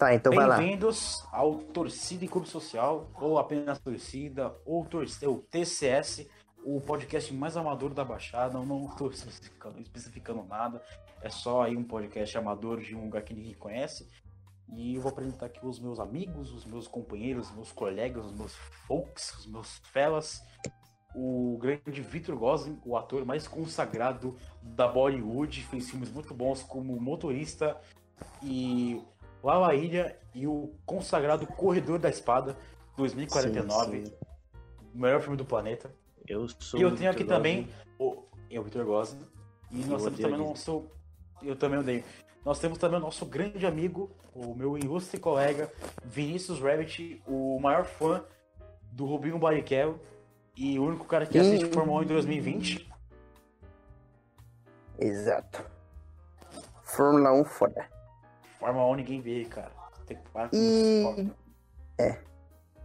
Tá, então vai lá. Bem-vindos ao Torcida e Clube Social, ou apenas Torcida, ou, torce, ou TCS, o podcast mais amador da Baixada. Eu não estou especificando, especificando nada, é só aí um podcast amador de um lugar que ninguém conhece. E eu vou apresentar aqui os meus amigos, os meus companheiros, os meus colegas, os meus folks, os meus fellas. O grande Victor Gosling, o ator mais consagrado da Bollywood, fez filmes muito bons como Motorista e Lava Ilha e o consagrado Corredor da Espada, 2049. Sim, sim. O melhor filme do planeta. Eu sou. E eu tenho aqui também o, é o Victor Gosling. E Eu nós temos também o nosso. Eu também odeio. Nós temos também o nosso grande amigo, o meu ilustre colega, Vinícius Rabbit, o maior fã do Rubinho Barrichello e o único cara que assiste Hum. Fórmula 1 em 2020. Exato. Fórmula 1 foda. Fórmula 1 ninguém vê, cara. Tem que parar E. É.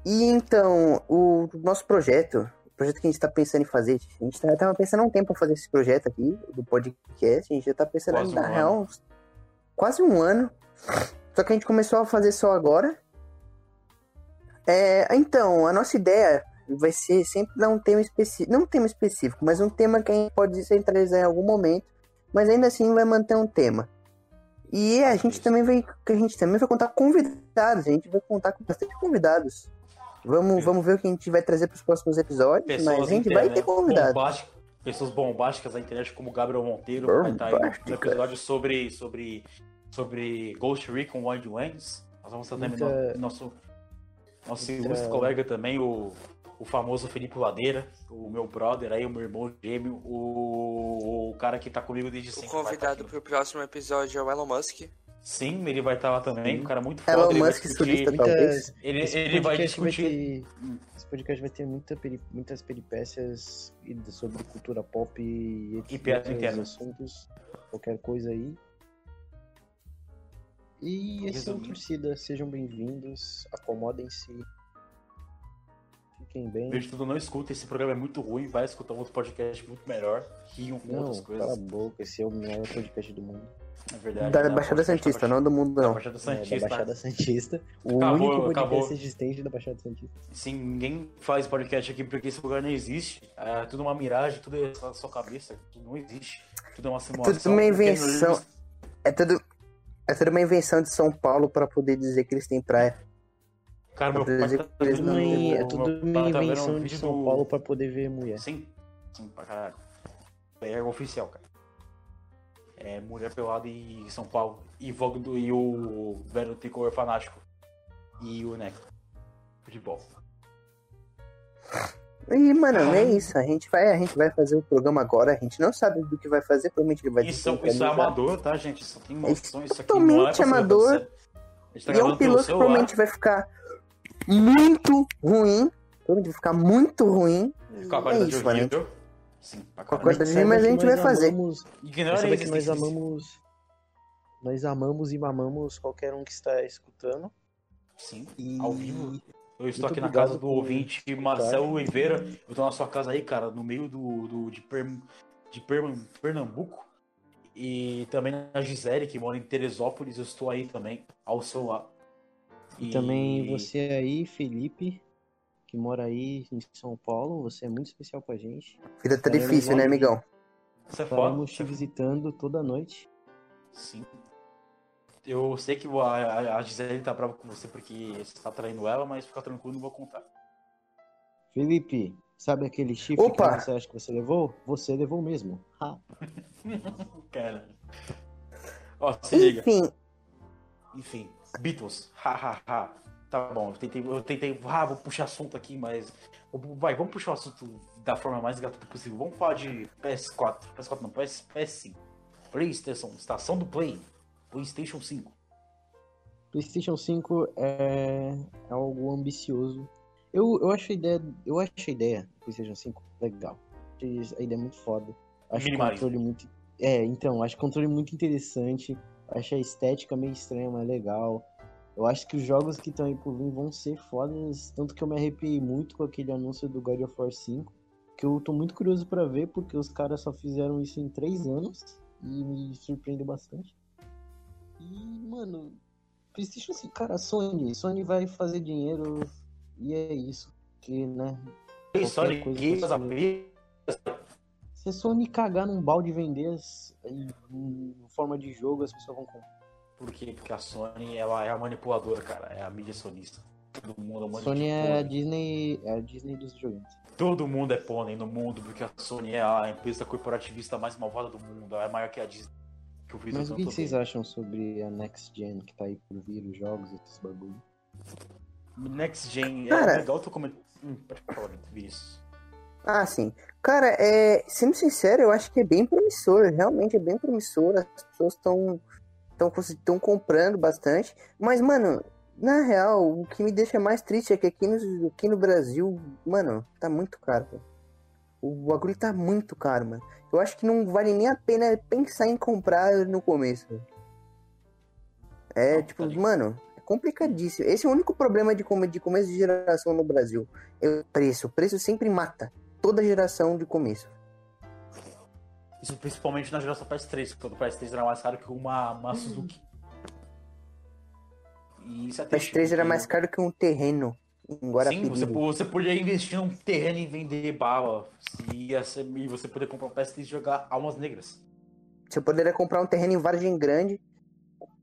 E então, o nosso projeto, o projeto que a gente tá pensando em fazer, a gente tá- tava pensando há um tempo em fazer esse projeto aqui, do podcast, a gente já tá pensando Quase na um real, uns- quase um ano. Só que a gente começou a fazer só agora. É, então, a nossa ideia vai ser sempre dar um tema específico, não um tema específico, mas um tema que a gente pode centralizar em algum momento, mas ainda assim vai manter um tema. E a gente também vai, a gente também vai contar com convidados, a gente vai contar com bastante convidados. Vamos, vamos ver o que a gente vai trazer para os próximos episódios, mas a gente vai ter convidados. bombásticas, pessoas bombásticas da internet como Gabriel Monteiro, que vai estar aí no episódio sobre, sobre, sobre Ghost Recon Wildlands. Nós vamos também Muita- no- nosso, nosso muita- ilustre colega também, o, o famoso Felipe Ladeira, o meu brother aí, o meu irmão gêmeo, o, o cara que tá comigo desde O sempre. vai convidado tá aqui. pro próximo episódio é o Elon Musk. Sim, ele vai estar lá também, Sim. um cara muito foda. Elon ele vai Musk discutir- talvez. Ele, Esse ele vai podcast discutir... ter- esse podcast vai ter muita peri- muitas peripécias sobre cultura pop e E piada outros interna. assuntos, qualquer coisa aí. E esse é o. Torcida, sejam bem-vindos, acomodem-se, fiquem bem. Vejo tudo, não escuta, esse programa é muito ruim, vai escutar um outro podcast muito melhor, riam com Não, outras cala coisas. a boca, esse é o melhor podcast do mundo. É verdade. Da né? Baixada da Santista, não do mundo, Da não. Baixada É, Santista. da Baixada Santista. O Acabou, único podcast acabou. existente da Baixada Santista. Sim, ninguém faz podcast aqui porque esse lugar não existe. É tudo uma miragem, tudo é só sua cabeça, tudo não existe. Tudo é uma simulação. Tudo uma invenção. É tudo, é tudo uma invenção de São Paulo para poder dizer que eles têm praia. Cara, meu pai tá vendo não- Tudo o- uma- é meu tudo uma tá um invenção de vídeo São do- Paulo pra poder ver mulher. Sim, sim, pra caralho. É oficial, cara. É mulher pelada em São Paulo. E, Vogue do, e o velho tricolor fanático. E o Neco. Futebol. E, mano, é isso. A gente, vai, a gente vai fazer o programa agora. A gente não sabe do que vai fazer. Provavelmente ele vai Isso, isso é desorganizar. amador, tá, gente? Isso tem noção, isso aqui totalmente não é ser amador. tá E é um piloto que provavelmente vai ficar muito ruim. Vai ficar muito ruim. Com a é isso, mano. horrível. Sim, Com a caralho. qualidade Saiba mas a gente vai fazer. amamos- Ignora que nós amamos. Nós amamos e mamamos qualquer um que está escutando. Sim, E ao vivo. Eu estou Muito aqui na casa do ouvinte escutar. Marcelo Oliveira. Eu tô na sua casa aí, cara, no meio do, do- de, Per- de Per- Pernambuco. E também na Gisele, que mora em Teresópolis. Eu estou aí também, ao seu lado. E também você aí, Felipe, que mora aí em São Paulo, você é muito especial pra gente. Vida tá difícil, né, amigão? Você é foda. Te visitando toda noite. Sim. Eu sei que a, a- a Gisele tá brava com você porque você tá traindo ela, mas fica tranquilo, não vou contar. Felipe, sabe aquele chifre Opa! que você acha que você levou? Você levou mesmo. Ha. Cara. Ó, se liga. Enfim, Enfim, Beatles. Ha, ha, ha. Tá bom, eu tentei, eu tentei, ah, vou puxar assunto aqui, mas. Vai, vamos puxar o assunto da forma mais gratuita possível. Vamos falar de PS4. PS4 não, PS, PS5. PlayStation, estação do Play. PlayStation 5. PlayStation 5 é é algo ambicioso. Eu, eu acho a ideia, eu acho a ideia do PlayStation 5 legal. Acho A ideia é muito foda. Acho o controle muito É, então, acho o controle muito interessante. Acho a estética meio estranha, mas legal. Eu acho que os jogos que estão aí por vir vão ser fodas, tanto que eu me arrepiei muito com aquele anúncio do God of War 5, que eu tô muito curioso pra ver, porque os caras só fizeram isso em três anos, e me surpreendeu bastante. E, mano, PlayStation 5, cara, Sony. Sony vai fazer dinheiro e é isso. Que, né? E Sony Games abrir. Se a Sony cagar num balde e vender em forma de jogo, as pessoas vão comprar. Por quê? Porque a Sony ela é a manipuladora, cara. É a mídia sonista. Todo mundo é Sony é a. Disney, é a Disney dos videogames. Todo mundo é pônei no mundo, porque a Sony é a empresa corporativista mais malvada do mundo. Ela é maior que a Disney. Que o Mas o que, vocês acham sobre a Next Gen que tá aí por vir, os jogos, esses bagulho? Next Gen Cara- é legal tu comentar. Hum, pode falar, Vinícius. Ah, sim. Cara, é, sendo sincero, eu acho que é bem promissor. Realmente é bem promissor. As pessoas estão estão comprando bastante. Mas, mano, na real, o que me deixa mais triste é que aqui no, aqui no Brasil, mano, tá muito caro. O bagulho tá muito caro, mano. Eu acho que não vale nem a pena pensar em comprar no começo. É, Não, tipo, tá mano, é complicadíssimo. Esse é o único problema de, come- de começo de geração no Brasil. É o preço. O preço sempre mata toda geração de começo. Isso principalmente na geração PS3, quando o PS3 era mais caro que uma, uma Suzuki. E isso é O triste, PS3 era mais caro que um terreno Sim, você, você podia investir num terreno e vender bala. Ser- e você poder comprar um PS3 e jogar Almas Negras. Você poderia comprar um terreno em Vargem Grande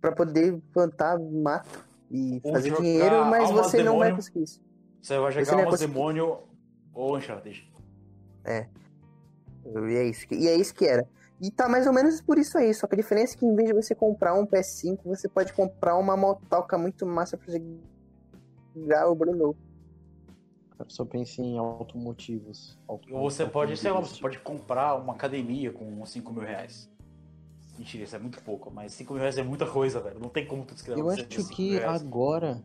pra poder plantar mato e Ou fazer dinheiro, mas você não vai Demônio. conseguir isso. Você vai Você jogar ia Almas conseguir. Demônio ou Uncharted. E é isso que, e é isso que era. E tá mais ou menos por isso aí. Só que a diferença é que em vez de você comprar um PS5, você pode comprar uma motoca muito massa pra você jogar o Bruno. A pessoa pensa em automotivos. auto- Ou você pode, sei lá, você pode comprar uma academia com uns 5 mil reais. Mentira, isso é muito pouco, mas 5 mil reais é muita coisa, velho. Não tem como tu descrever Eu acho ter 5 que agora.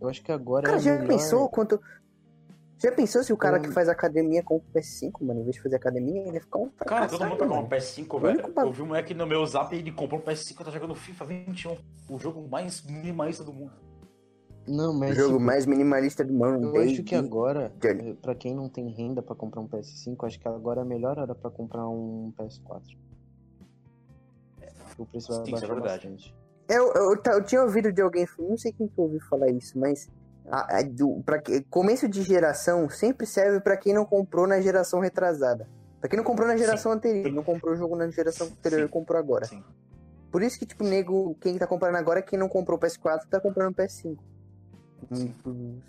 Eu acho que agora Cara, é já melhor... pensou quanto. Já pensou se o cara que faz academia compra o PS5, mano? Em vez de fazer academia, ele ia ficar um Cara, todo mundo fracassado, pegou um mano. PS5, O velho. Eu vi um moleque no meu zap e ele comprou um PS5 e tá jogando FIFA 21. O jogo mais minimalista do mundo. Não, O mas. jogo tipo, mais minimalista do mundo. Eu acho que agora, eh, pra quem não tem renda pra comprar um PS5, acho que agora é a melhor hora pra comprar um PS4. O preço vai Sim, isso é baixar verdade. bastante. Eu, eu, eu, eu tinha ouvido de alguém, não sei quem que ouviu falar isso, mas a, a- do, pra, que- começo de geração sempre serve pra quem não comprou na geração retrasada. Pra quem não comprou na geração anterior, não comprou o jogo na geração anterior Sim. e comprou agora. Sim. Por isso que, tipo, nego, quem tá comprando agora, quem não comprou o PS4 tá comprando o PS5. Sim. Hum,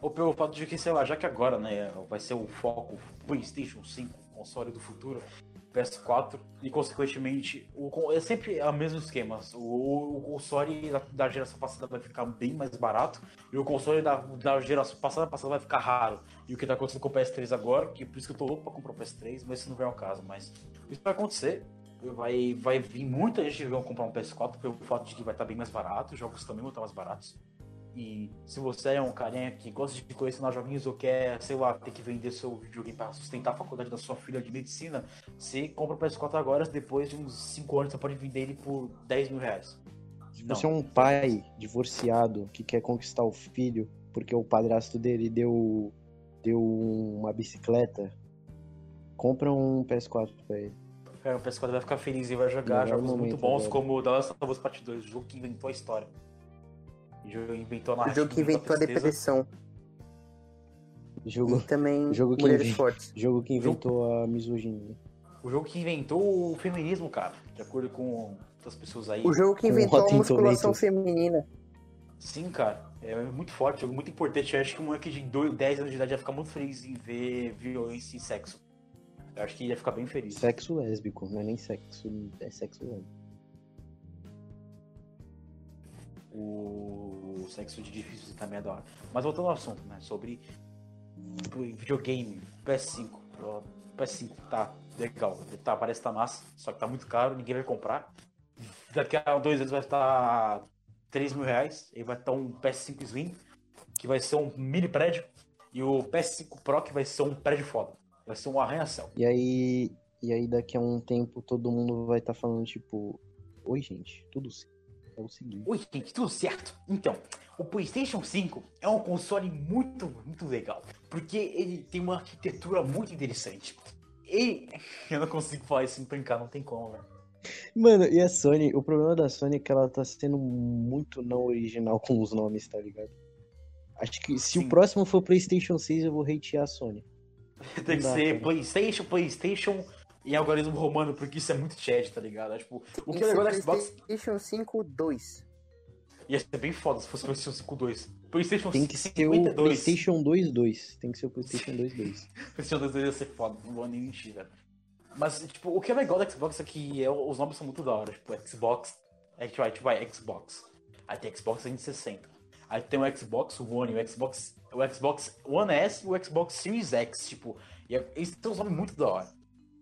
Ou pelo fato de que, sei lá, já que agora, né, vai ser o foco PlayStation 5, console do futuro, PS4, e consequentemente, o, é sempre o mesmo esquema. O, o, console da, da geração passada vai ficar bem mais barato, e o console da, da geração passada, passada vai ficar raro. E o que tá acontecendo com o PS3 agora, que por isso que eu tô louco pra comprar o PS3, mas isso não vem ao caso. Mas isso vai acontecer. Vai, vai vir muita gente que vai comprar um PS4 pelo fato de que vai estar bem mais barato, os jogos também vão estar mais baratos. E se você é um carinha que gosta de colecionar joguinhos ou quer, sei lá, ter que vender seu videogame para sustentar a faculdade da sua filha de medicina, você compra o PS4 agora, depois de uns 5 anos você pode vender ele por 10 mil reais. Se você é um pai divorciado que quer conquistar o filho porque o padrasto dele deu, deu uma bicicleta, compra um PS4 pra ele. Cara, o PS4 vai ficar feliz e vai jogar Melhor jogos muito bons agora. como The Last of Us Part 2, o jogo que inventou a história. O jogo que inventou a o narrativa. jogo que inventou a depressão. Jogo, E também jogo que Mulheres inventa- Fortes. jogo que inventou a misoginia. O jogo que inventou o feminismo, cara. De acordo com outras pessoas aí. O jogo que inventou a musculação feminina. Sim, cara. É muito forte, jogo muito importante. Eu acho que um moleque de dois- 10 anos de idade ia ficar muito feliz em ver violência e sexo. Eu acho que ia ficar bem feliz. Sexo lésbico, não é nem sexo, é sexo lésbico. O sexo de difícil também hora. Mas voltando ao assunto, né? Sobre videogame, PS5. O PS5 tá legal. Tá, parece que tá massa, só que tá muito caro, ninguém vai comprar. Daqui a dois anos vai estar 3 mil reais. E vai estar um PS5 Slim, que vai ser um mini prédio. E o PS5 Pro, que vai ser um prédio foda. Vai ser um arranha-céu. E aí, e aí daqui a um tempo todo mundo vai estar falando tipo, oi gente, tudo certo. É o seguinte. Oi, gente, tudo certo? Então, o PlayStation 5 é um console muito, muito legal, porque ele tem uma arquitetura muito interessante. Ele. Eu não consigo falar isso sem brincar, não tem como, velho. Mano, e a Sony, o problema da Sony é que ela tá sendo muito não original com os nomes, tá ligado? Acho que se Sim. o próximo for PlayStation 6, eu vou hatear a Sony. Tem que dá, ser cara. PlayStation, PlayStation em algoritmo romano, porque isso é muito chat, tá ligado? É, tipo, o que é legal da Xbox PlayStation 5 2. ia ser bem foda se fosse PlayStation 5 2. PlayStation Tem que ser o 52. PlayStation 2.2. Tem que ser o PlayStation 2.2. PlayStation 2 ia ser foda, não vou nem mentir, velho. Mas, tipo, o que é legal da Xbox é que é, os nomes são muito da hora. Tipo, Xbox, a gente vai, gente vai Xbox. Aí tem Xbox 360. Aí tem o Xbox One, o Xbox, o Xbox One S e o Xbox Series X, tipo. E é- eles têm uns nomes muito da hora.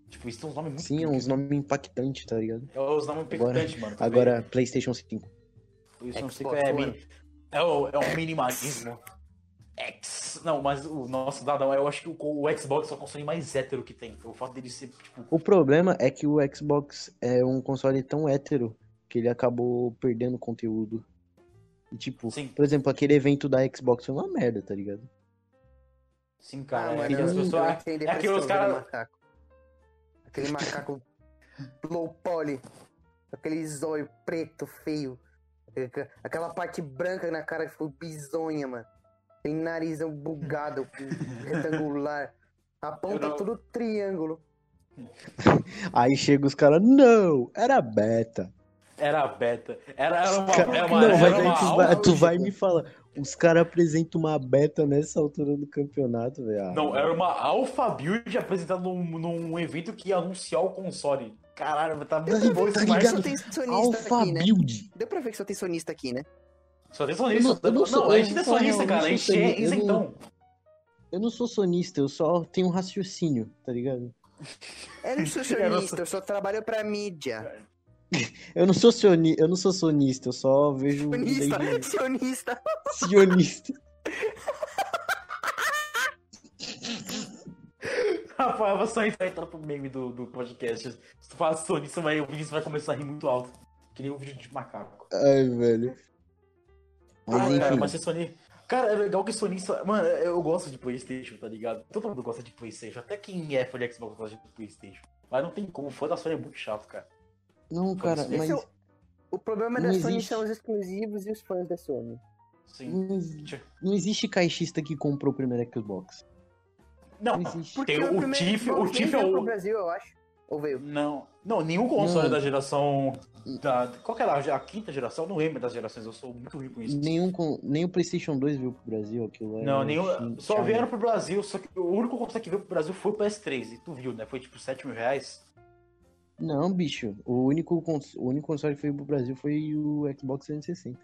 Tipo, eles têm uns nomes muito Sim, é uns nomes impactantes, tá ligado? É os nomes Agora- impactantes, mano. tá Agora, PlayStation 5. vendo? Isso não sei Xbox qual é, One. mi- é, o, é um minimalismo. X. Não, mas o nosso dadão, eu acho que o, o Xbox é o console mais hétero que tem. O fato dele ser, tipo, O problema é que o Xbox é um console tão hétero que ele acabou perdendo conteúdo. E, tipo, Sim. por exemplo, aquele evento da Xbox foi uma merda, tá ligado? sim, cara. Ah, é mano, as pessoas. É, é depressão os caras. Aquele macaco low poly. Aquele zóio preto, feio. Aquela- parte branca na cara que ficou bizonha, mano. Aquele narizão bugado, retangular. A ponta não- tudo triângulo. Aí chega os caras, não, era beta. Era beta. Era, era uma. Era uma, não, era uma tu vai, tu vai me falar, os caras apresentam uma beta nessa altura do campeonato, velho. Ah, Não, era uma alpha build apresentada num, num evento que ia anunciar o console. Caralho, tá muito bom tá esse ligado? Só marketing. tem sonista Alpha aqui, né? Build. Deu pra ver que só tem sonista aqui, né? Só tem Eu sonista. não- eu não sou- não, a eu gente é vou falar sonista, eu cara. A não gente é eu não- isentão. Eu não sou sonista, eu só tenho um raciocínio, tá ligado? Eu não sou Eu não sonista, eu só trabalho pra mídia. Eu não sou sioni... eu não sou sonista, eu só vejo Sionista, desde- sionista. sionista. Rafael, você só entrar pro meme do, do podcast. Se tu fala sonista, vai, o Vinícius vai começar a rir muito alto. Que nem um vídeo de macaco. Ai, velho. Mas Ah, cara, mas ser sonista. Cara, é legal que sonista. Mano, eu gosto de Playstation, tá ligado? Todo mundo gosta de Playstation. Até quem é fã de Xbox gosta de Playstation. Mas não tem como, fã da Sony é muito chato, cara. Não, cara, Esse mas é o- O problema Não da Sony existe. são os exclusivos e os fãs da Sony. Sim. não, não existe caixista que comprou o primeiro Xbox. Não, Não existe. Porque Tem o primeiro Tiff- o Tiff é veio o- pro Brasil, eu acho. Ou veio? não. Não, nenhum console Não. da geração. Da, qual que era a, a quinta geração? Não lembro das gerações, eu sou muito ruim com isso. Nenhum, com- nem o PlayStation 2 veio pro Brasil, aquilo é Não, nenhum. Só vieram pro Brasil, só que o único console que veio pro Brasil foi o PS3. E tu viu, né? Foi tipo 7 mil reais. Não, bicho. O único, cons- o único console que veio pro Brasil foi o Xbox 360.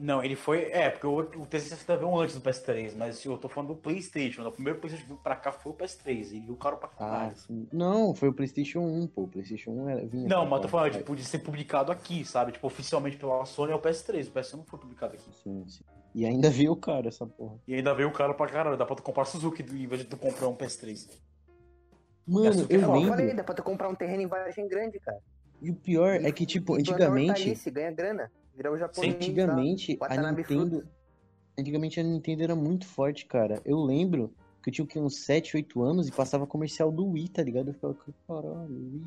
Não, ele foi. É, porque o, o 360 veio antes do PS3, mas eu tô falando do PlayStation. O primeiro PlayStation que veio pra cá foi o PS3. E viu caro pra Ah, caralho. sim. Não, foi o PlayStation 1, pô. O PlayStation 1 era, vinha. Não, mas tô falando, tipo, de ser publicado aqui, sabe? Tipo, oficialmente pela Sony é o PS3. O PS1 não foi publicado aqui. Sim, sim. E ainda veio caro essa porra. E ainda veio caro pra caralho. Dá pra tu comprar Suzuki em vez de tu comprar um PS3. Mano, é eu foda. Eu lembro. falei, dá pra tu comprar um terreno em Vargem Grande, cara. E o pior é que, tipo, antigamente. hortaliça, ganha grana. Virar o japonês. lá. Antigamente, a Nintendo. Antigamente a Nintendo era muito forte, cara. Eu lembro que eu tinha uns 7, 8 anos e passava comercial do Wii, tá ligado? Eu ficava, caralho, Wii.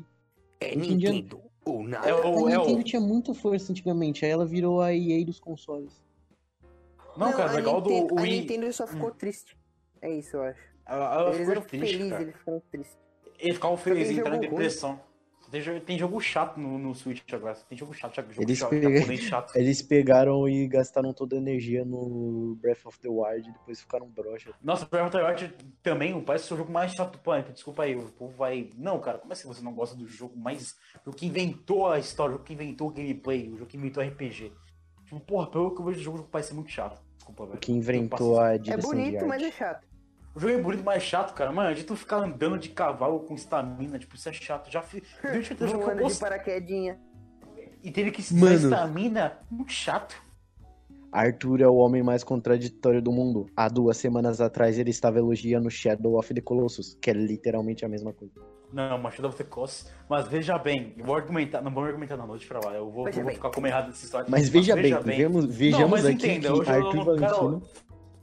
É dia- Nintendo. Ou nada. É A o. É Nintendo o... tinha muita força antigamente, aí ela virou a EA dos consoles. Não, cara, a legal do Nintendo, A Wii. Nintendo só ficou triste. É isso, eu acho. Ela, ela eles ficou eram triste, felizes, cara. eles ficaram tristes. Eles ficavam felizes, tem entraram em depressão. Tem jogo, tem jogo chato no, no Switch agora. Tem jogo chato, jogo Eles chato, chato. Eles pegaram e gastaram toda a energia no Breath of the Wild e depois ficaram broxa. Nossa, Breath of the Wild também parece ser o jogo mais chato do planeta. Desculpa aí, o povo vai. Não, cara, como assim você não gosta do jogo mais. O que inventou a história, o jogo que inventou o gameplay, o jogo que inventou o RPG? Tipo, porra, pelo que eu vejo o jogo parece ser muito chato. Desculpa, velho. Que inventou a É direção de bonito, arte. mas é chato. O jogo é bonito, mas é chato, cara. Mano, de tu ficar andando de cavalo com estamina, tipo, isso é chato. Já fiz. Deu jogo que eu Voando de paraquedinha. E teve que se Mano. estamina, muito chato. Arthur é o homem mais contraditório do mundo. Há duas semanas atrás ele estava elogiando Shadow of the Colossus, que é literalmente a mesma coisa. Não, mas Shadow of the Colossus. Mas veja bem, eu vou argumentar, não vou argumentar na noite pra lá. Eu vou, Veja eu vou bem. ficar como errado nessa história. Mas veja bem, vejamos, vejamos mas aqui entenda, que Arthur não- cara, Valentino...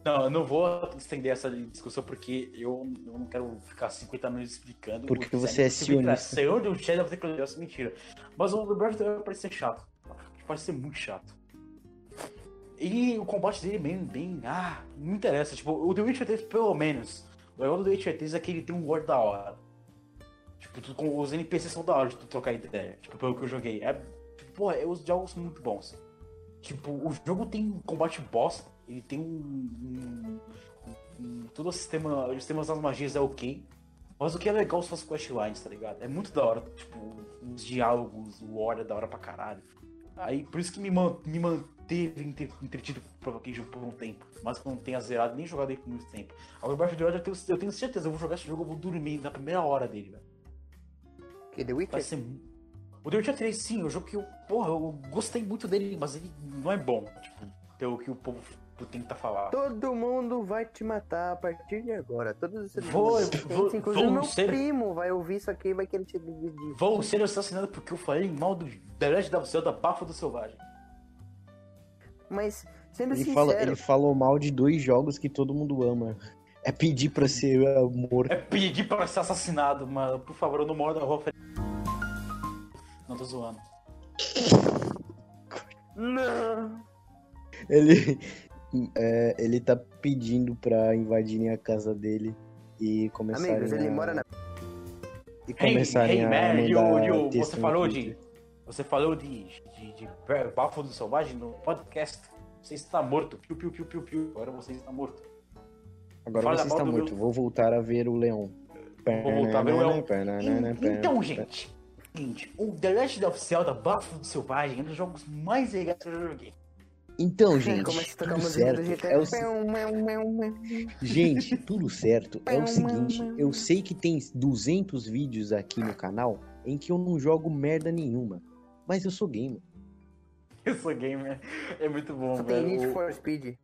Não, eu não vou estender essa discussão porque eu, eu não quero ficar 50 minutos explicando. Porque você é sionista. infiltração do Shadow of the Colossus, mentira. Mas o Breath of parece ser chato. Parece ser muito chato. E o combate dele é bem, bem. Ah, não interessa. Tipo, o The Witcher 3, pelo menos. O legal do The Witcher 3 é que ele tem um lore da hora. Tipo, tu- com os NPCs são da hora de tu trocar ideia. Tipo, pelo que eu joguei. É. Porra, é, os jogos são muito bons. Tipo, o jogo tem um combate boss, ele tem um. um- um- todo o sistema. Os sistemas das magias é ok. Mas o que é legal são as questlines, tá ligado? É muito da hora, tipo, os diálogos, o lore é da hora pra caralho. Aí, por isso que me, man- me manteve entre- entretido por Vacation por um tempo. Mas que eu não tenha zerado nem jogado ele por muito tempo. Agora, o Breath of the Wild, eu tenho, eu tenho certeza, eu vou jogar esse jogo, eu vou dormir na primeira hora dele, velho. Que The Vai Witcher? ser. O The Witcher 3, sim, é um jogo que eu, porra, eu gostei muito dele, mas ele não é bom, tipo, pelo que o povo tenta falar. Todo mundo vai te matar a partir de agora. Todos os Vou- vou- Inclusive vou meu ser- primo vai ouvir isso aqui e vai querer te dividir. Vou ser assassinado porque eu falei mal do The Legend of Zelda Bafo do Selvagem. Mas, sendo Ele, sincero, fala, ele falou mal de dois jogos que todo mundo ama. É pedir pra ser uh, morto. É pedir pra ser assassinado, mas por favor, eu não moro na rua. Fe- Não tô zoando. Não. Ele, é, ele tá pedindo pra invadirem a casa dele e começarem Amigos, ele a, mora na. e Hey, começarem hey, a man, mandar you, you, texto você falou de. Você falou de, de, de Bafo do Selvagem no podcast. Você está morto. Piu, piu, piu, piu, piu. Agora você está morto. Agora Fala você está morto. meu- Vou voltar a ver o leão. Vou voltar a ver o leão. Então, gente, seguinte, o The Legend of Zelda Bafo do Selvagem é um dos jogos mais legais que eu já joguei. Então, gente, tudo certo. É o, Gente, tudo certo. É o seguinte, eu sei que tem 200 vídeos aqui no canal em que eu não jogo merda nenhuma. Mas eu sou gamer. Eu sou gamer. É muito bom, Só tem Need velho. for Speed.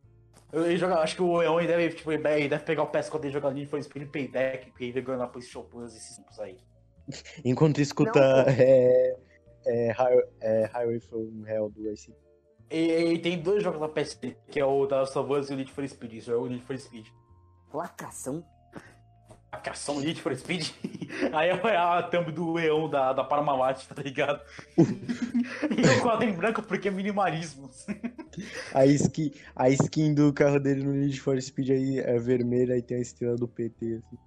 Eu, acho que o ele deve, tipo, ele deve pegar o PS4 dele e jogar Need for Speed Payback, porque ele ganhou na PlayStation Plus esses tempos aí. Enquanto escuta é, é, High- é, Highway from Hell do IC. E, e tem dois jogos na PSP, que é o da Last of Us e o Need for Speed. Isso é o Need for Speed. Lacração. A cação Need for Speed. Aí é a thumb do Leão da, da Parmalat, tá ligado? e o quadro em branco porque é minimalismo. A skin, a skin do carro dele no Need for Speed aí é vermelha e tem a estrela do PT. Assim.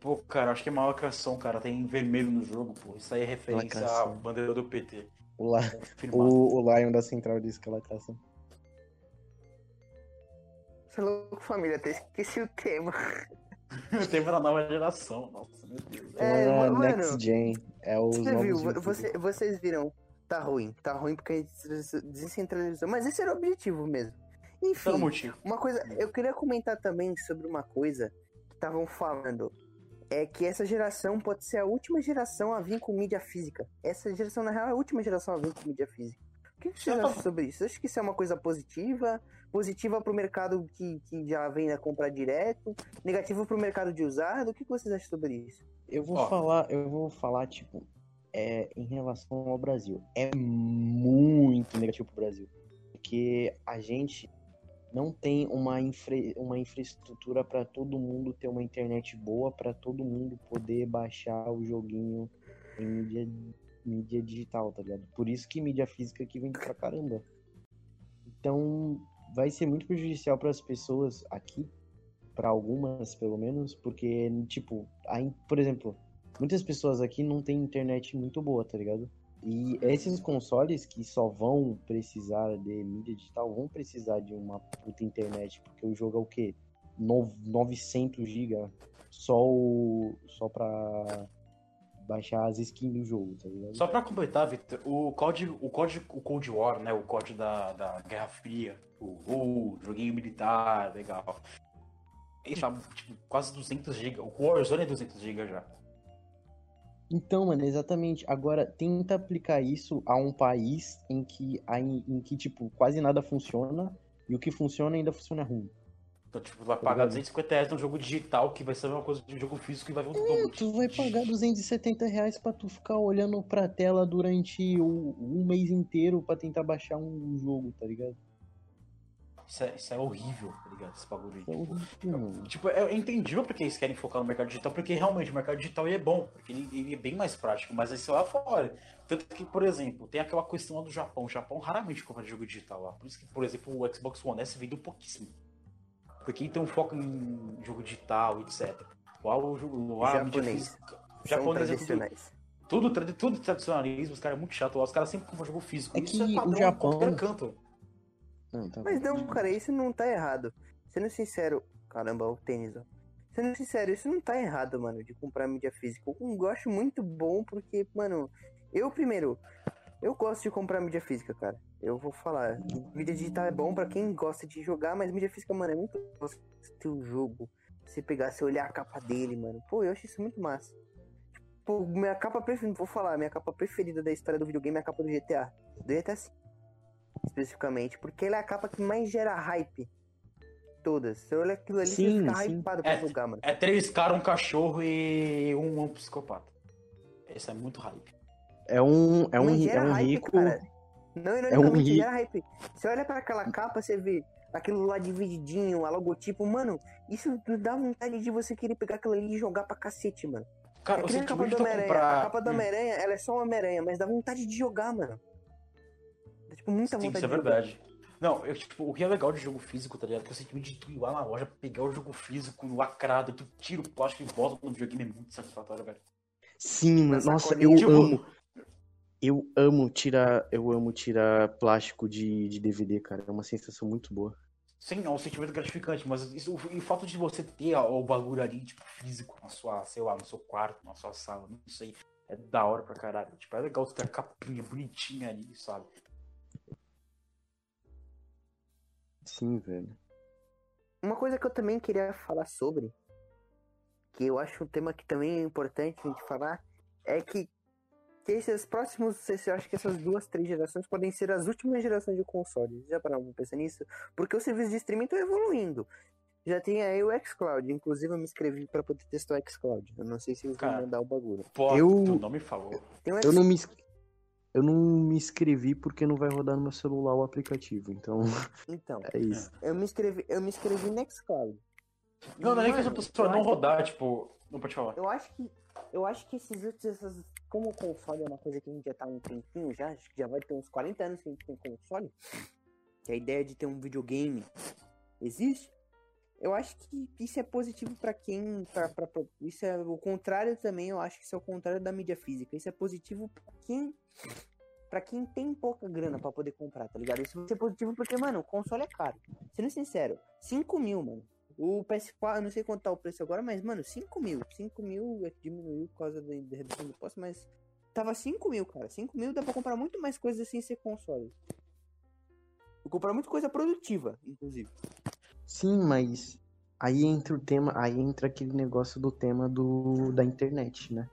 Pô, cara, acho que é uma lacração, cara. Tem vermelho no jogo, pô. Isso aí é referência à Lacração. bandeira do PT. O, La, Confirmado. o, o Lion da Central disse que é lacração. Você é louco, família. Até esqueci o tema. O tema da nova geração. Nossa, meu Deus. É, É, mano, Next Gen. É os Você viu? Você, vocês viram. Tá ruim. Tá ruim porque a gente descentralizou. Mas esse era o objetivo mesmo. Enfim, motivo. uma coisa. Eu queria comentar também sobre uma coisa que estavam falando. É que essa geração pode ser a última geração a vir com mídia física. Essa geração, na real, é a última geração a vir com mídia física. O que vocês Eu tô- acham sobre isso? Você acha que isso é uma coisa positiva? Positiva pro mercado que, que já vem a comprar direto? Negativa pro mercado de usado? O que vocês acham sobre isso? Eu vou Ó. falar, eu vou falar, tipo, é, em relação ao Brasil. É muito negativo pro Brasil. Porque a gente não tem uma, infra, uma infraestrutura para todo mundo ter uma internet boa, para todo mundo poder baixar o joguinho em mídia, mídia digital, tá ligado? Por isso que mídia física aqui vende pra caramba. Então, vai ser muito prejudicial para as pessoas aqui, para algumas pelo menos, porque, tipo, aí, por exemplo, muitas pessoas aqui não têm internet muito boa, tá ligado? E esses consoles que só vão precisar de mídia digital vão precisar de uma puta internet, porque o jogo é o quê? No- 900 GB só o só pra baixar as skins do jogo, tá ligado? Só pra completar, Victor, o código, o código, o Cold War, né? O código da, da Guerra Fria, o, o joguinho militar, legal. Já, tipo, quase 200 GB. O Warzone é 200 GB já. Então, mano, exatamente. Agora, tenta aplicar isso a um país em que, em que tipo, quase nada funciona e o que funciona ainda funciona ruim. Então, tipo, vai Tá pagar ligado? 250 reais num jogo digital, que vai ser a mesma coisa de um jogo físico e vai vir um É, tu vai pagar 270 reais pra tu ficar olhando pra tela durante o- um mês inteiro pra tentar baixar um jogo, tá ligado? Isso é, isso é horrível, tá ligado? Esse bagulho aí. É horrível, mano. Tipo, é entendível porque eles querem focar no mercado digital, porque realmente o mercado digital é bom, porque ele, ele é bem mais prático, mas aí você lá fora. Tanto que, por exemplo, tem aquela questão lá do Japão. O Japão raramente compra jogo digital lá. Por isso que, por exemplo, o Xbox One S vendeu pouquíssimo. Porque tem um foco em jogo digital, etc. Lá o jogo. Lá mídia Japonês. Japonês é tudo, tudo, tudo tradicionalismo, os caras é muito chato lá. Os caras sempre compram jogo físico. É Isso que o padrão em Japão- qualquer canto. Não, tá Mas não, cara, isso não tá errado. Sendo sincero, caramba, o tênis, ó. Sendo sincero, isso não tá errado, mano, de comprar mídia física. Eu acho muito bom porque, mano, eu primeiro, eu gosto de comprar mídia física, cara. Eu vou falar, mídia digital é bom pra quem gosta de jogar, mas mídia física, mano, é muito você ter o jogo, você pegar, você olhar a capa dele, mano. Pô, eu acho isso muito massa. Tipo, minha capa preferida, vou falar, minha capa preferida da história do videogame é a capa do GTA. Do GTA V especificamente, porque ela é a capa que mais gera hype. Todas. Você olha aquilo ali, Sim, você fica sim. hypado pra É. jogar, mano. É três caras, um cachorro e um, um psicopata. Esse é muito hype. É um, é um, é um hype, rico. cara. Não, ironicamente, ri- gera hype. Você olha pra aquela capa, você vê aquilo lá divididinho, a logotipo, mano, isso dá vontade de você querer pegar aquilo ali e jogar pra cacete, mano. Cara, é que você nem a capa do Homem-Aranha. comprar. A capa do Homem-Aranha, ela é só uma Homem-Aranha, mas dá vontade de jogar, mano. Dá, tipo, muita Sim, vontade isso é verdade. Não, eu, tipo, o que é legal de jogo físico, tá ligado? Que eu sentimento de tu ir lá na loja, pegar o jogo físico lacrado, tu tira o plástico e volta no videogame, é muito satisfatório, velho. Sim, mano. Nossa, sacolinha, eu tipo- amo. Eu amo tirar, eu amo tirar plástico de, de DVD, cara. É uma sensação muito boa. Sim, é um sentimento gratificante, mas isso, e o fato de você ter o bagulho ali, tipo, físico na sua, sei lá, no seu quarto, na sua sala, não sei, é da hora pra caralho. Tipo, é legal você ter a capinha bonitinha ali, sabe? Sim, velho. Uma coisa que eu também queria falar sobre, que eu acho um tema que também é importante a gente falar, é que, que esses próximos, eu acho que essas duas, três gerações podem ser as últimas gerações de consoles. Já pararam pra pensar nisso? Porque os serviços de streaming estão evoluindo. Já tem aí o xCloud, inclusive eu me inscrevi pra poder testar o xCloud. Eu não sei se eles vão mandar o bagulho. Pô, Eu- tu não me falou. Um Eu não me, ins- eu não me inscrevi porque não vai rodar no meu celular o aplicativo. Então, Então, é isso. eu me inscrevi, eu me inscrevi no xCloud. Não, não é nem que essa pessoa não rodar, tipo. Não pode falar. Eu acho que eu acho que esses outros, essas, como o console é uma coisa que a gente já tá há um tempinho já, acho que já vai ter uns 40 anos que a gente tem console, que a ideia de ter um videogame existe. Eu acho que isso é positivo pra quem, pra, pra, pra- isso é o contrário também, eu acho que isso é o contrário da mídia física. Isso é positivo pra quem para quem tem pouca grana pra poder comprar, tá ligado? Isso vai ser positivo porque, mano, o console é caro. Sendo sincero, 5 mil, mano. O PS4, eu não sei quanto tá o preço agora, mas, mano, 5 mil. 5 mil é diminuiu por causa da, redução do imposto, mas tava 5 mil, cara. 5 mil dá pra comprar muito mais coisas sem ser console. Vou comprar muita coisa produtiva, inclusive. Sim, mas aí entra o tema, aí entra aquele negócio do tema do, da internet, né?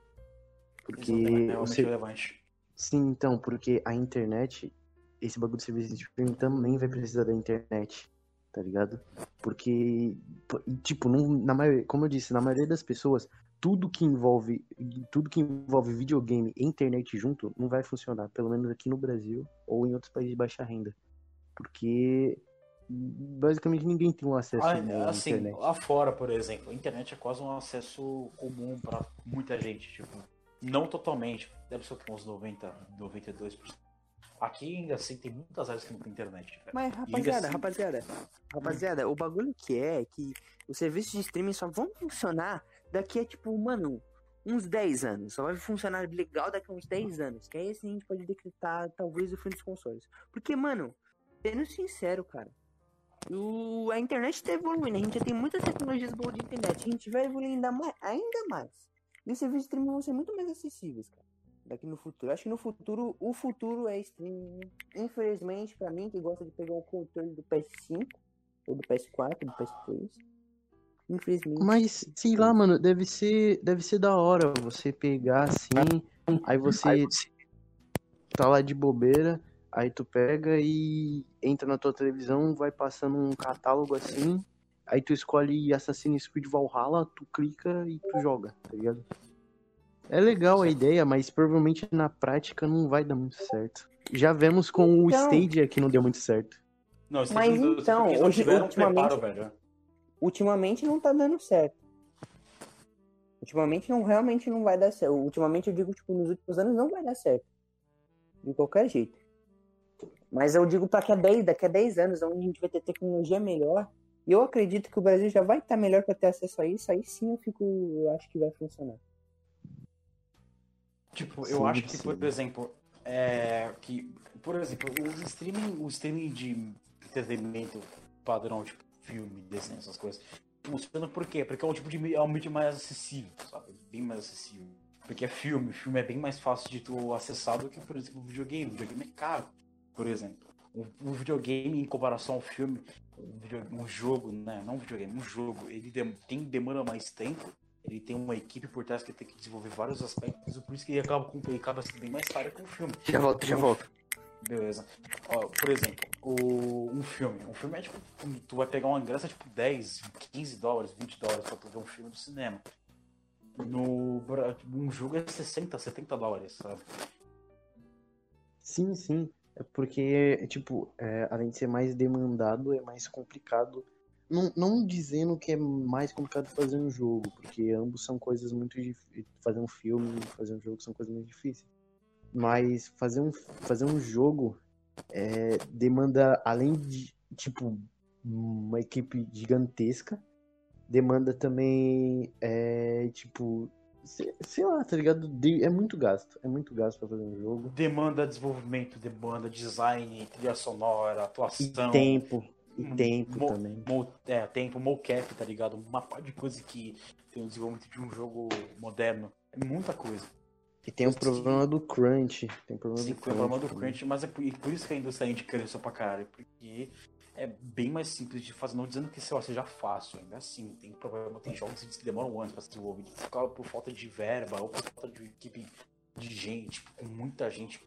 Porque é um você, relevante. sim, então, porque a internet, esse bagulho de serviço de streaming também vai precisar da internet, tá ligado? Porque, tipo, não, na maioria, como eu disse, na maioria das pessoas, tudo que envolve, tudo que envolve videogame e internet junto não vai funcionar, pelo menos aqui no Brasil ou em outros países de baixa renda. Porque basicamente ninguém tem um acesso Ah, à assim, internet. lá fora, por exemplo, a internet é quase um acesso comum pra muita gente, tipo, não totalmente, deve ser uns 90, 92%. Aqui ainda assim tem muitas áreas que não tem internet. velho. Mas, rapaziada, assim- rapaziada, rapaziada, o bagulho que é, é que os serviços de streaming só vão funcionar daqui a, tipo, mano, uns 10 anos. Só vai funcionar legal daqui a uns 10 anos. Que aí assim a gente pode decretar, talvez, o fim dos consoles. Porque, mano, sendo sincero, cara, o, a internet tá evoluindo. A gente já tem muitas tecnologias boas de internet. A gente vai evoluindo ainda mais. Ainda mais. E os serviços de streaming vão ser muito mais acessíveis, cara. Daqui no futuro. Acho que no futuro, o futuro é streaming. Infelizmente, pra mim, que gosta de pegar o controle do PS5, ou do PS4, do PS3. Infelizmente. Mas, sei lá, mano, deve ser, deve ser da hora você pegar assim, aí você tá lá de bobeira, aí tu pega e entra na tua televisão, vai passando um catálogo assim, aí tu escolhe Assassin's Creed Valhalla, tu clica e tu joga, tá ligado? É legal a ideia, mas provavelmente na prática não vai dar muito certo. Já vemos com o Então- Stadia que não deu muito certo. Não, Mas do- então, não hoje- ultimamente- preparo, velho. Ultimamente não tá dando certo. Ultimamente não, realmente não vai dar certo. Ultimamente eu digo, tipo, nos últimos anos não vai dar certo. De qualquer jeito. Mas eu digo daqui a 10, daqui a 10 anos, onde a gente vai ter tecnologia melhor. E eu acredito que o Brasil já vai estar melhor para ter acesso a isso. Aí sim eu fico. Eu acho que vai funcionar. Tipo, eu Sim, acho que, sim. por exemplo, é, que, por exemplo, os streaming, o streaming de entretenimento padrão, tipo filme, desenho, essas coisas, funciona por quê? Porque é um tipo de é um mídia mais acessível, sabe? Bem mais acessível. Porque é filme, filme é bem mais fácil de tu acessar do que, por exemplo, o videogame. O videogame é caro, por exemplo. O, o videogame, em comparação ao filme, um, video- um jogo, né? Não um videogame, um jogo, ele dem- tem, demanda mais tempo ele tem uma equipe por trás que tem que desenvolver vários aspectos, por isso que ele acaba, com, ele acaba sendo bem mais caro que um filme. Já volto, já volto. Beleza. Ó, por exemplo, o, um filme. Um filme é tipo, tu vai pegar uma ingresso tipo 10, 15 dólares, 20 dólares pra tu ver um filme no cinema. No, um jogo é 60, 70 dólares, sabe? Sim, sim. Porque, tipo, é, além de ser mais demandado, é mais complicado. Não, não dizendo que é mais complicado fazer um jogo, porque ambos são coisas muito difíceis. Fazer um filme fazer um jogo são coisas muito difíceis. Mas fazer um, fazer um jogo é, demanda, além de, tipo, uma equipe gigantesca, demanda também, é, tipo, sei, sei lá, tá ligado? De- É muito gasto. É muito gasto pra fazer um jogo. Demanda desenvolvimento, demanda design, trilha sonora, E atuação. tempo. E Hum, tempo mo- também. mo- é, tempo, mocap, tá ligado? Uma parte de coisa que tem o desenvolvimento de um jogo moderno. É muita coisa. E tem o Sim. problema do crunch. Tem o problema Sim, do o problema do crunch, mas é por, por isso que a indústria indie cresceu pra caralho, porque é bem mais simples de fazer, não dizendo que sei lá, seja fácil, ainda assim, tem problema, tem jogos que demoram anos pra ser desenvolvidos, por, falta de verba ou por falta de equipe de gente, com muita gente.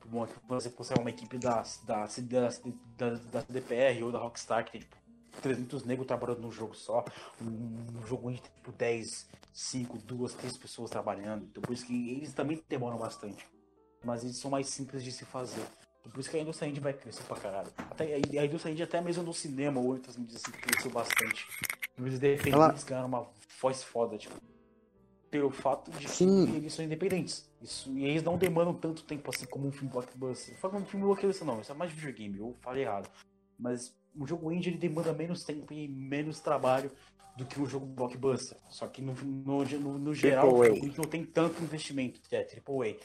Tipo, exemplo, você é uma equipe da, da, da, da, CDPR ou da Rockstar, que tem tipo 300 negros trabalhando num jogo só, um, um jogo onde tem tipo 10, 5, 2, 3 pessoas trabalhando, então por isso que eles também demoram bastante mas eles são mais simples de se fazer. Por isso que a indústria indie vai crescer pra caralho. Até, a indústria indie até mesmo no cinema ou outras mídias assim cresceu bastante. Eles independentes Ela- ganharam uma voz foda, tipo. Pelo fato de Sim. que eles são independentes. Isso, e eles não demandam tanto tempo assim como um filme blockbuster. Não falo um filme blockbuster não, isso é mais videogame, eu falei errado. Mas um jogo indie ele demanda menos tempo e menos trabalho do que um jogo blockbuster. Só que no, no, no, no geral, o não tem tanto investimento. É, AAA.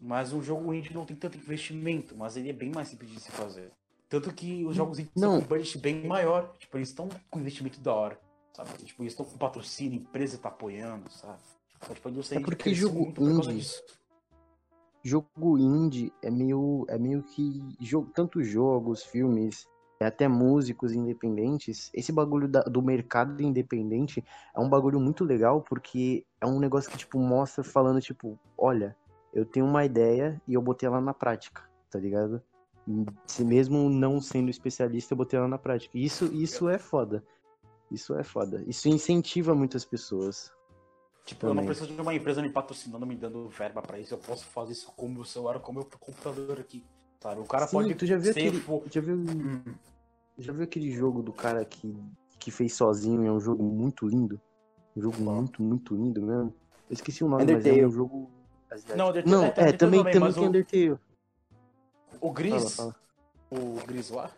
Mas um jogo indie não tem tanto investimento, mas ele é bem mais simples de se fazer. Tanto que os jogos indie Não. são com budget bem maior. Tipo, eles estão com investimento da hora. Sabe? Tipo, eles estão com patrocínio, a empresa tá apoiando, sabe? Então, tipo, É porque jogo por indie-. Jogo indie é meio, é meio que jogo, tanto jogos, filmes, e até músicos independentes. Esse bagulho da- do mercado independente é um bagulho muito legal porque é um negócio que tipo mostra falando tipo, olha, eu tenho uma ideia e eu botei ela na prática, tá ligado? Se mesmo não sendo especialista, eu botei ela na prática. Isso, isso é foda. Isso é foda. Isso incentiva muitas pessoas. Tipo, eu não também. preciso de uma empresa me patrocinando, me dando verba pra isso. Eu posso fazer isso com o meu celular, com o meu computador aqui. Sabe? O cara Sim, pode tu já viu ser aquele, já viu, Hum, já viu aquele jogo do cara que, que fez sozinho? e É um jogo muito lindo. Um jogo muito, muito lindo mesmo. Eu esqueci o nome, mas é Undertale. um jogo. Não, Undertale- Não, é, é, também, também, também tem o- Undertale. O Fala, Gris, fala. o Gris lá,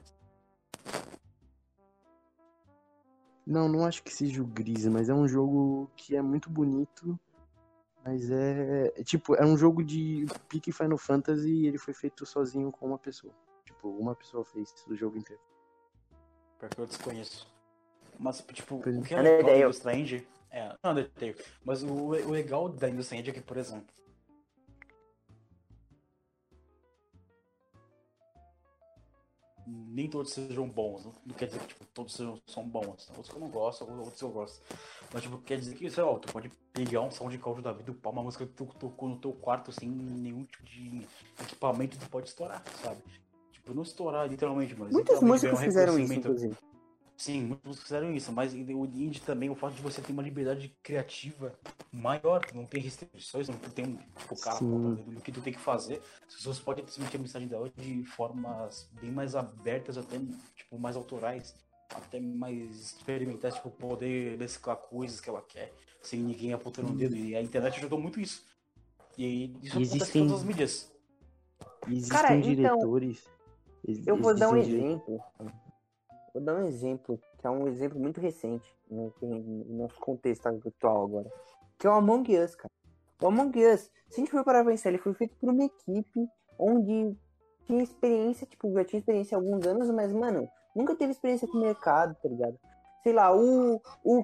Não, não acho que seja o Gris, mas é um jogo que é muito bonito. Mas é. é Tipo, é um jogo de pique Final Fantasy e ele foi feito sozinho com uma pessoa. Tipo, uma pessoa fez o jogo inteiro. porque eu desconheço. Mas, tipo, Pois é. o que é legal da indie... É, não, Undertale. Mas o, o legal da indie é que, por exemplo... Nem todos sejam bons, não, não quer dizer que tipo, todos sejam, são bons. Outros que eu não gosto, outros eu gosto. Mas tipo, quer dizer que, sei lá, tu pode pegar um SoundCloud da vida, upar uma música que tu tocou no teu quarto sem nenhum tipo de equipamento, tu pode estourar, sabe? Tipo, não estourar literalmente, mas Muitas literalmente músicas fizeram isso, inclusive. Sim, muitos fizeram isso, mas o indie também, o fato de você ter uma liberdade criativa maior, não tem restrições, não tem um focar no que tu tem que fazer. As pessoas podem transmitir a mensagem dela de formas bem mais abertas, até tipo, mais autorais, até mais experimentais, tipo, poder mesclar coisas que ela quer, sem ninguém apontando o dedo. E a internet ajudou muito isso. E isso acontece Existem- em todas as mídias. Existem Cara, então, diretores. Eu vou dar um exemplo. Vou dar um exemplo, que é um exemplo muito recente no, no nosso contexto atual agora. Que é o Among Us, cara. O Among Us, se a gente for parar pra pensar, ele foi feito por uma equipe onde tinha experiência, tipo, já tinha experiência há alguns anos, mas, mano, nunca teve experiência com o mercado, tá ligado? Sei lá, o, o,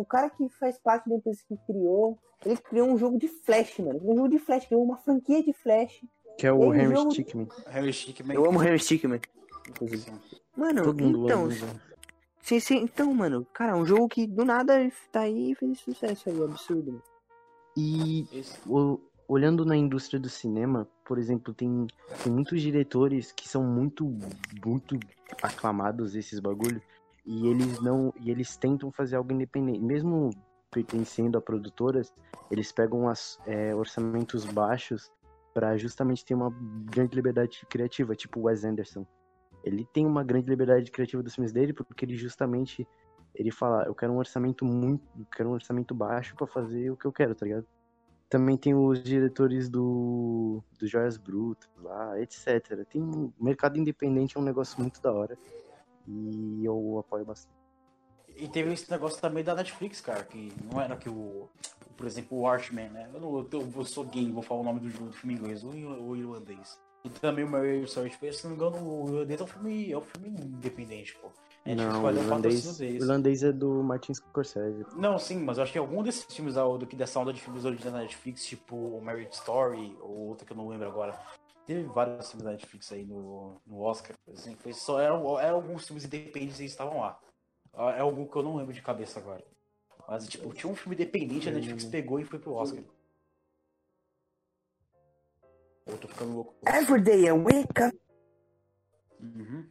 o cara que faz parte da empresa que criou, ele criou um jogo de Flash, mano. Um jogo de Flash, criou uma franquia de Flash. Que é o jogo- Stickmin. Harry Stickman. Eu amo Harry Stickman, inclusive. Sim. Mano, Todo então, né? Sim, sim, então, mano, cara, um jogo que do nada tá aí e fez sucesso aí, absurdo. E o- olhando na indústria do cinema, por exemplo, tem, tem muitos diretores que são muito, muito aclamados esses bagulho e eles não e eles tentam fazer algo independente, mesmo pertencendo a produtoras, eles pegam as, é, orçamentos baixos para justamente ter uma grande liberdade criativa, tipo o Wes Anderson. Ele tem uma grande liberdade criativa dos filmes dele porque ele justamente ele fala, eu quero um orçamento muito, eu quero um orçamento baixo pra fazer o que eu quero, tá ligado? Também tem os diretores do, do Joias Brutas lá, etc. Tem o mercado independente é um negócio muito da hora. E eu apoio bastante. E teve esse negócio também da Netflix, cara, que não era que o. Por exemplo, o Archman, né? Eu, não, eu, eu sou gay, vou falar o nome do, do filme inglês, o, o irlandês. E também o Mary Story, se não me engano, o irlandês é um filme, é um filme independente, pô. Netflix Não, o um irlandês, o irlandês é do Martin Scorsese. Não, sim, mas eu acho que algum desses filmes da, do que dessa onda de filmes originais da Netflix, tipo o Marriage Story, ou outra que eu não lembro agora. Teve vários filmes da Netflix aí no, no Oscar, exemplo. Foi só eram, eram alguns filmes independentes e eles estavam lá. É algum que eu não lembro de cabeça agora. Mas, tipo, tinha um filme independente, a Netflix pegou e foi pro Oscar. Eu tô ficando louco. Everyday I wake up. Uhum.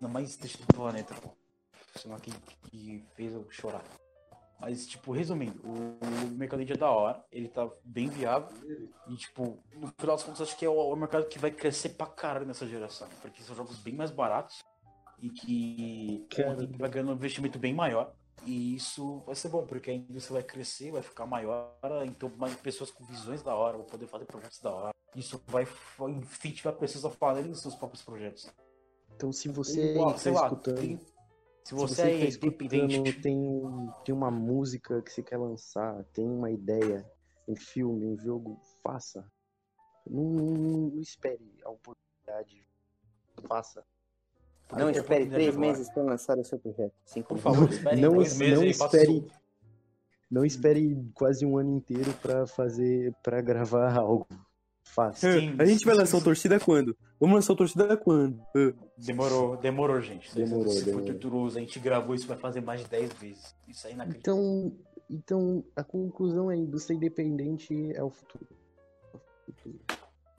Não, mais triste do planeta, pô. Senão que, que fez eu chorar. Mas, tipo, resumindo, o, o mercado é da hora, ele tá bem viável. E, tipo, no final das contas, acho que é o, o mercado que vai crescer pra caralho nessa geração. Porque são jogos bem mais baratos e que Cara. vai ganhando um investimento bem maior. E isso vai ser bom, porque a indústria vai crescer, vai ficar maior, então mais pessoas com visões da hora vão poder fazer projetos da hora. Isso vai incentivar pessoas a fazerem os seus próprios projetos. Então se você está escutando. tem- se Se você, você é independente, tem, tem uma música que você quer lançar, tem uma ideia, um filme, um jogo, faça. Não, não- não espere a oportunidade. Faça. Não espere três meses pra lançar o seu projeto. Cinco Por favor, espere Não- dois meses não espere-. Não espere quase um ano inteiro pra fazer, para gravar algo. Faça. Sim, A gente vai lançar o Torcida quando? Vamos lançar o Torcida quando? Ah, Demorou, demorou, gente. Demorou, Se for demorou. torturoso, a gente gravou isso vai fazer mais de 10 vezes. Isso aí não acredito. Então, então a conclusão é a indústria independente é o futuro. É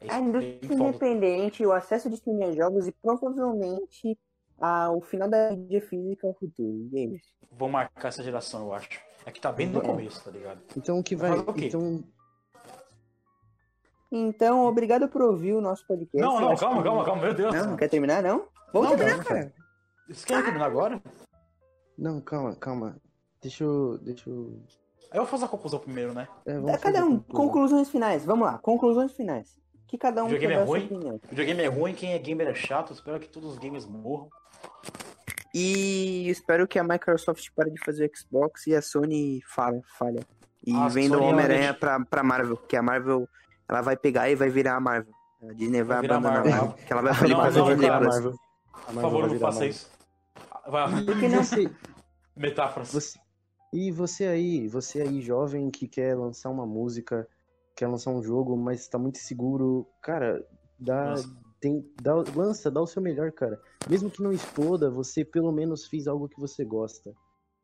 A indústria independente, o acesso de streaming a jogos e provavelmente ah, o final da mídia física é o futuro. E é. Vou marcar essa geração, eu acho. É que tá bem no É. começo, tá ligado? Então o que vai. Então, Então, obrigado por ouvir o nosso podcast. Não, não, calma, que- calma, calma, meu Deus. Não, não quer terminar, não? Vamos Não, terminar, não, cara. Você quer terminar agora? não, calma, calma. Deixa eu. Deixa eu. Aí eu vou fazer a conclusão primeiro, né? É, cada um, conclusões finais. Vamos lá, conclusões finais. Que cada um Videogame é ruim? opinião. O videogame é ruim, quem é gamer é chato. Espero que todos os gamers morram. E espero que a Microsoft pare de fazer Xbox e a Sony falha. falha. E Ah, venda o Homem-Aranha pra, pra Marvel, que a Marvel ela vai pegar e vai virar a Marvel. A Disney vai, Vai virar a abandonar a Marvel. Marvel. Que ela vai fazer Não, quase não, Disney Plus. Marvel. Por favor, não faça isso. Vai, Por que não? Metáforas. você- e você aí, você aí, jovem que quer lançar uma música, quer lançar um jogo, mas tá muito seguro, cara, dá, Lança. tem, dá, lança, dá o seu melhor, cara. Mesmo que não exploda, você pelo menos fez algo que você gosta.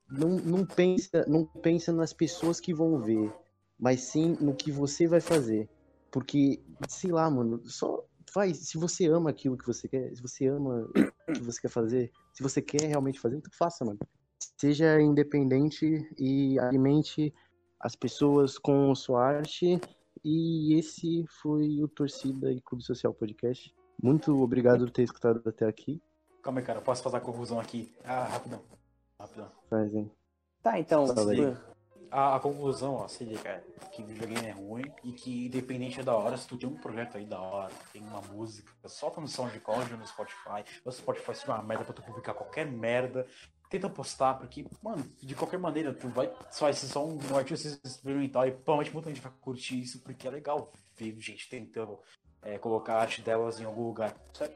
Não, não pensa, não pensa nas pessoas que vão ver, mas sim no que você vai fazer. Porque, sei lá, mano, só faz. Se você ama aquilo que você quer, se você ama que você quer fazer, se você quer realmente fazer, então faça, mano. Seja independente e alimente as pessoas com sua arte. E esse foi o Torcida e Clube Social Podcast. Muito obrigado por ter escutado até aqui. Calma aí, cara, eu posso fazer a conclusão aqui? Ah, rapidão. Rapidão. Fazem. Tá, então. A, a conclusão, ó, se liga, é que videogame é ruim e que independente é da hora, se tu tem um projeto aí da hora, tem uma música, solta no SoundCloud ou no Spotify, o Spotify se uma merda pra tu publicar qualquer merda, tenta postar, porque, mano, de qualquer maneira, tu vai, vai ser só um, um artista experimental e provavelmente muita gente vai curtir isso, porque é legal ver gente tentando é, colocar a arte delas em algum lugar. Isso é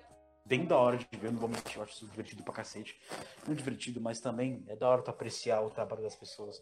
bem da hora de ver, não vou mentir, eu acho isso divertido pra cacete. Não divertido, mas também é da hora tu apreciar o trabalho das pessoas.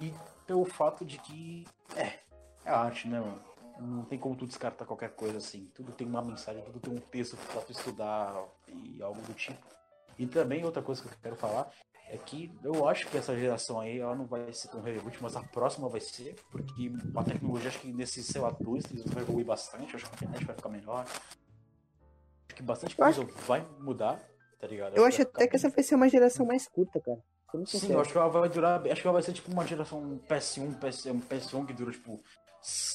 E pelo fato de que, é, é arte, né, mano? Não tem como tu descartar qualquer coisa assim. Tudo tem uma mensagem, tudo tem um texto pra tu estudar e algo do tipo. E também outra coisa que eu quero falar é que eu acho que essa geração aí ela não vai ser tão relevante, mas a próxima vai ser, porque a tecnologia acho que nesses, sei lá, dois, três anos vai evoluir bastante, acho que a internet vai ficar melhor. Acho que bastante Eu coisa vai mudar, tá ligado? Eu acho até que essa vai ser uma geração mais curta, cara. Sim, sincero. eu acho que ela vai durar. Acho que ela vai ser tipo uma geração PS1, PS, um PS1 que durou tipo.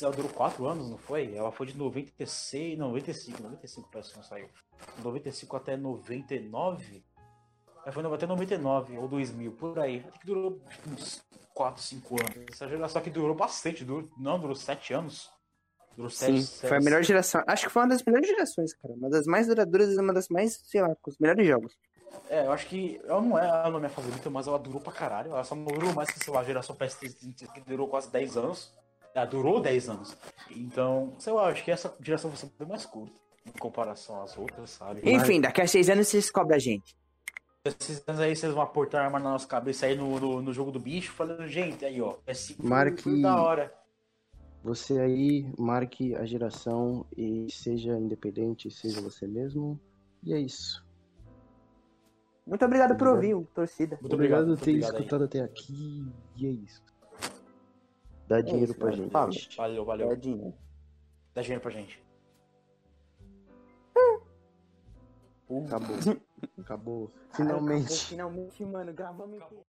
Ela durou 4 anos, não foi? Ela foi de 96, 95, 95 o PS1 saiu. 95 até 99? Foi até 99 ou 2000, por aí. Até que durou uns 4, 5 anos. Essa geração aqui durou bastante, durou, não, durou 7 anos. Durou 7 Sim, foi a melhor geração. Acho que foi uma das melhores gerações, cara. Uma das mais duradouras e uma das mais, sei lá, com os melhores jogos. É, eu acho que ela não é ela não é minha favorita, mas ela durou pra caralho. Ela só não durou mais que, sei lá, a geração PS3 que durou quase 10 anos. Ela durou 10 anos. Então, sei lá, acho que essa geração vai ser bem mais curta em comparação às outras, sabe? Enfim, daqui a seis anos vocês cobram a gente. Esses anos aí vocês vão aportar arma na nossa cabeça aí no, no, no jogo do bicho, falando, gente, aí ó, PS5 Marque- foi da hora. Você aí, marque a geração e seja independente, seja você mesmo. E é isso. Muito obrigado por Obrigado. ouvir, torcida. Muito obrigado obrigado, por ter obrigado aí. escutado até aqui. E é isso. Dá dinheiro isso, pra gente. Fala. Valeu, É valeu. dinheiro. Dá dinheiro pra gente. Acabou. Acabou. Finalmente. Finalmente, mano, gravamos.